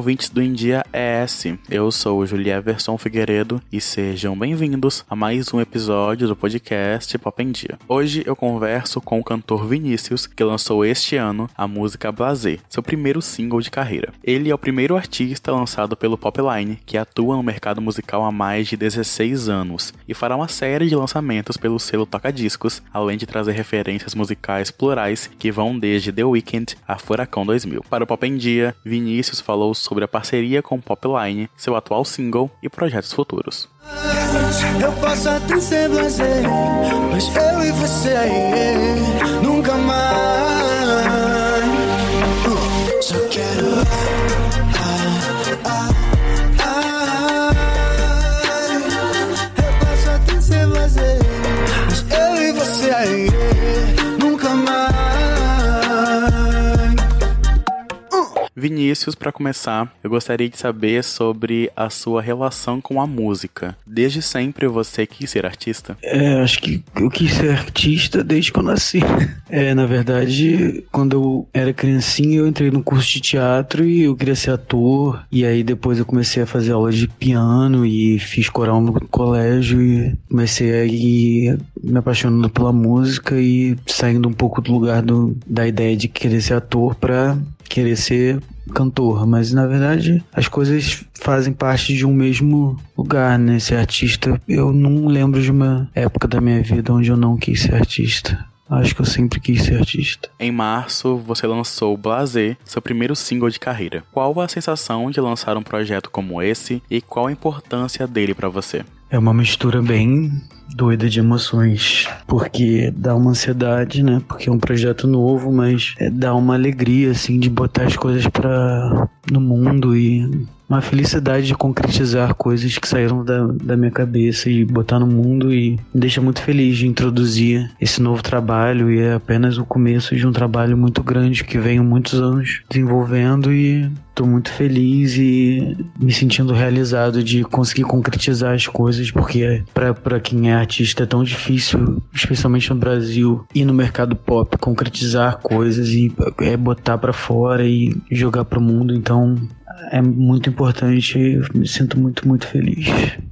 ouvintes do India ES. Eu sou Julia Everson Figueiredo e sejam bem-vindos a mais um episódio do podcast Pop em Dia. Hoje eu converso com o cantor Vinícius, que lançou este ano a música Blazer, seu primeiro single de carreira. Ele é o primeiro artista lançado pelo Popline que atua no mercado musical há mais de 16 anos e fará uma série de lançamentos pelo selo Toca Discos, além de trazer referências musicais plurais que vão desde The Weeknd a Furacão 2000. Para o Pop em Dia, Vinícius falou sobre a parceria com Popline, seu atual single e projetos futuros. Eu posso até ser blazer, mas eu e você Vinícius, para começar, eu gostaria de saber sobre a sua relação com a música. Desde sempre você quis ser artista? É, acho que eu quis ser artista desde que eu nasci. É, na verdade, quando eu era criancinha, eu entrei no curso de teatro e eu queria ser ator. E aí depois eu comecei a fazer aula de piano e fiz coral no colégio e comecei a ir me apaixonando pela música e saindo um pouco do lugar do, da ideia de querer ser ator para querer ser cantor, mas na verdade as coisas fazem parte de um mesmo lugar, né? Ser artista, eu não lembro de uma época da minha vida onde eu não quis ser artista. Acho que eu sempre quis ser artista. Em março, você lançou Blazer, seu primeiro single de carreira. Qual a sensação de lançar um projeto como esse e qual a importância dele para você? É uma mistura bem doida de emoções, porque dá uma ansiedade, né? Porque é um projeto novo, mas é, dá uma alegria assim de botar as coisas para no mundo e uma felicidade de concretizar coisas que saíram da, da minha cabeça e botar no mundo e me deixa muito feliz de introduzir esse novo trabalho e é apenas o começo de um trabalho muito grande que venho muitos anos desenvolvendo e Tô muito feliz e me sentindo realizado de conseguir concretizar as coisas, porque para quem é artista é tão difícil, especialmente no Brasil e no mercado pop, concretizar coisas e é botar para fora e jogar pro mundo. Então é muito importante e me sinto muito, muito feliz.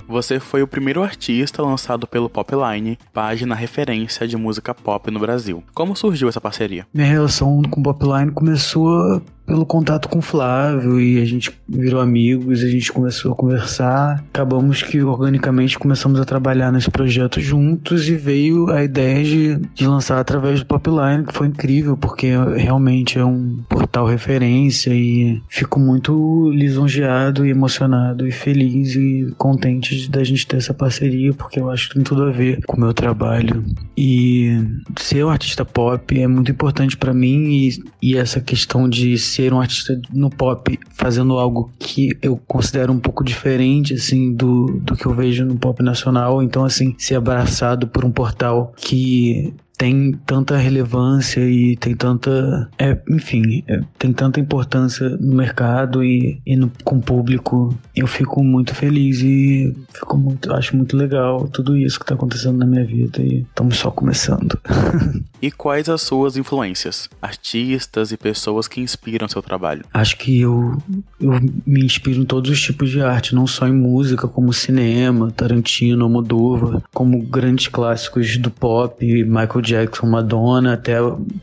Você foi o primeiro artista lançado pelo Popline, página referência de música pop no Brasil. Como surgiu essa parceria? Minha relação com o Popline começou pelo contato com o Flávio e a gente virou amigos, a gente começou a conversar. Acabamos que organicamente começamos a trabalhar nesse projeto juntos e veio a ideia de, de lançar através do Popline, que foi incrível, porque realmente é um portal referência e fico muito lisonjeado e emocionado e feliz e contente da gente ter essa parceria, porque eu acho que tem tudo a ver com o meu trabalho. E ser um artista pop é muito importante para mim e, e essa questão de ser um artista no pop fazendo algo que eu considero um pouco diferente, assim, do, do que eu vejo no pop nacional. Então, assim, ser abraçado por um portal que tem tanta relevância e tem tanta. É, enfim, é, tem tanta importância no mercado e, e no, com o público. Eu fico muito feliz e fico muito, acho muito legal tudo isso que está acontecendo na minha vida e estamos só começando. e quais as suas influências? Artistas e pessoas que inspiram seu trabalho? Acho que eu, eu me inspiro em todos os tipos de arte, não só em música, como cinema, Tarantino, Almodóvar, como grandes clássicos do pop, Michael Jackson, Madonna, até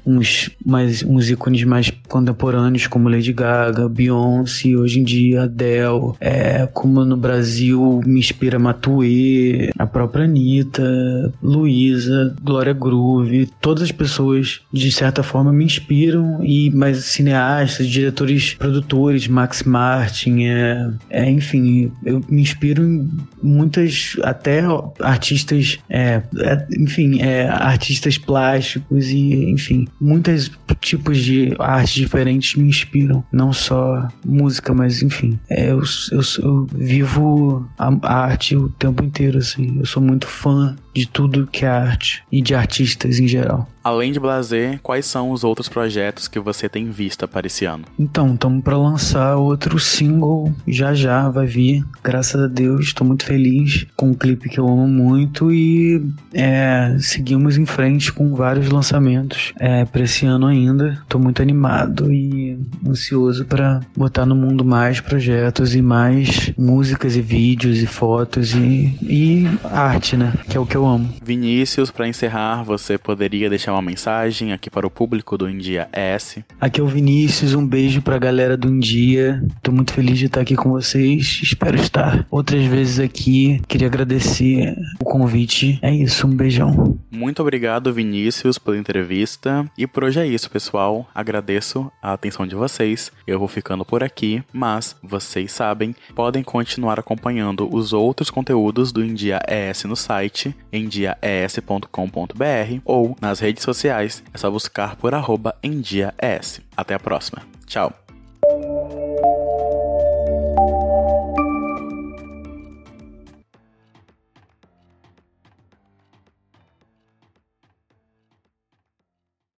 uns, mais, uns ícones mais contemporâneos como Lady Gaga, Beyoncé, hoje em dia Adele, é, como no Brasil me inspira Matuê, a própria Anitta, Luísa, Glória Groove, todas as pessoas de certa forma me inspiram e mais cineastas, diretores, produtores, Max Martin, é, é enfim, eu me inspiro em muitas até artistas, é, é, enfim, é, artistas plásticos e, enfim, muitos tipos de arte diferentes me inspiram. Não só música, mas, enfim, é, eu, eu, eu vivo a, a arte o tempo inteiro, assim. Eu sou muito fã de tudo que é arte e de artistas em geral. Além de Blazer, quais são os outros projetos que você tem vista para esse ano? Então, estamos para lançar outro single já já, vai vir. Graças a Deus, estou muito feliz com um clipe que eu amo muito e é, seguimos em frente com vários lançamentos é, para esse ano ainda. Estou muito animado e ansioso para botar no mundo mais projetos e mais músicas e vídeos e fotos e, e arte, né? Que é o que eu amo. Vinícius, para encerrar, você poderia deixar uma mensagem aqui para o público do India S? Aqui é o Vinícius, um beijo para a galera do India. Tô muito feliz de estar aqui com vocês. Espero estar outras vezes aqui. Queria agradecer o convite. É isso, um beijão. Muito obrigado, Vinícius, pela entrevista. E por hoje é isso, pessoal. Agradeço a atenção de vocês. Eu vou ficando por aqui, mas vocês sabem, podem continuar acompanhando os outros conteúdos do India ES no site endiaes.com.br ou nas redes sociais. É só buscar por arroba endiaes. Até a próxima. Tchau.